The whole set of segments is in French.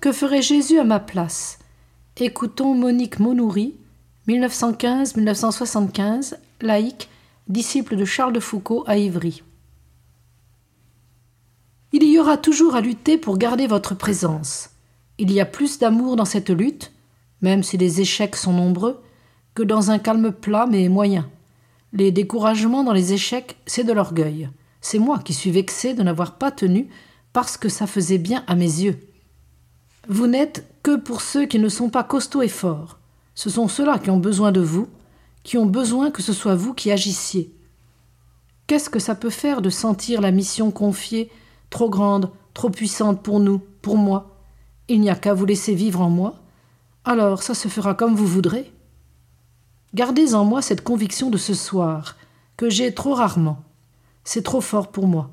que ferait Jésus à ma place? Écoutons Monique Monoury, 1915-1975, laïque, disciple de Charles de Foucault à Ivry. Il y aura toujours à lutter pour garder votre présence. Il y a plus d'amour dans cette lutte, même si les échecs sont nombreux, que dans un calme plat mais moyen. Les découragements dans les échecs, c'est de l'orgueil. C'est moi qui suis vexé de n'avoir pas tenu parce que ça faisait bien à mes yeux. Vous n'êtes que pour ceux qui ne sont pas costauds et forts. Ce sont ceux-là qui ont besoin de vous, qui ont besoin que ce soit vous qui agissiez. Qu'est-ce que ça peut faire de sentir la mission confiée trop grande, trop puissante pour nous, pour moi? Il n'y a qu'à vous laisser vivre en moi. Alors ça se fera comme vous voudrez. Gardez en moi cette conviction de ce soir, que j'ai trop rarement. C'est trop fort pour moi.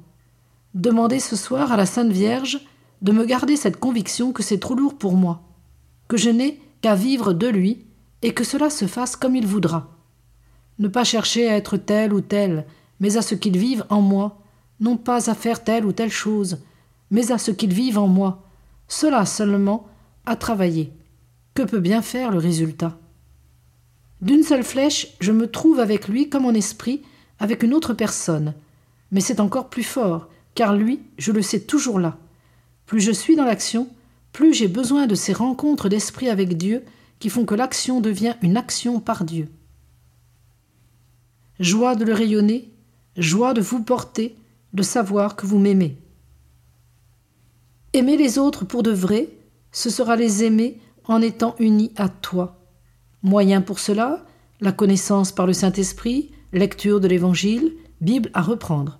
Demandez ce soir à la Sainte Vierge de me garder cette conviction que c'est trop lourd pour moi, que je n'ai qu'à vivre de lui et que cela se fasse comme il voudra. Ne pas chercher à être tel ou tel, mais à ce qu'il vive en moi, non pas à faire telle ou telle chose, mais à ce qu'il vive en moi, cela seulement à travailler. Que peut bien faire le résultat? D'une seule flèche, je me trouve avec lui comme en esprit, avec une autre personne, mais c'est encore plus fort, car lui, je le sais toujours là. Plus je suis dans l'action, plus j'ai besoin de ces rencontres d'esprit avec Dieu qui font que l'action devient une action par Dieu. Joie de le rayonner, joie de vous porter, de savoir que vous m'aimez. Aimer les autres pour de vrai, ce sera les aimer en étant unis à toi. Moyen pour cela, la connaissance par le Saint-Esprit, lecture de l'Évangile, Bible à reprendre.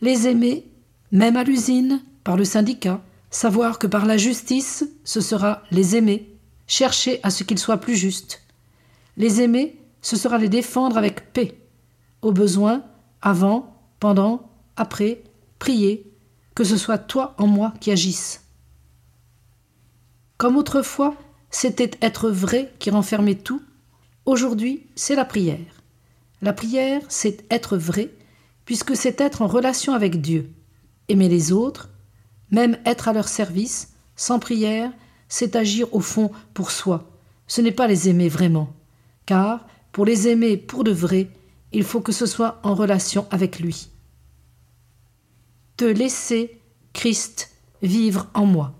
Les aimer même à l'usine, par le syndicat, savoir que par la justice, ce sera les aimer, chercher à ce qu'ils soient plus justes. Les aimer, ce sera les défendre avec paix. Au besoin, avant, pendant, après, prier, que ce soit toi en moi qui agisse. Comme autrefois, c'était être vrai qui renfermait tout, aujourd'hui, c'est la prière. La prière, c'est être vrai, puisque c'est être en relation avec Dieu aimer les autres, même être à leur service, sans prière, c'est agir au fond pour soi. Ce n'est pas les aimer vraiment. Car, pour les aimer pour de vrai, il faut que ce soit en relation avec lui. Te laisser, Christ, vivre en moi.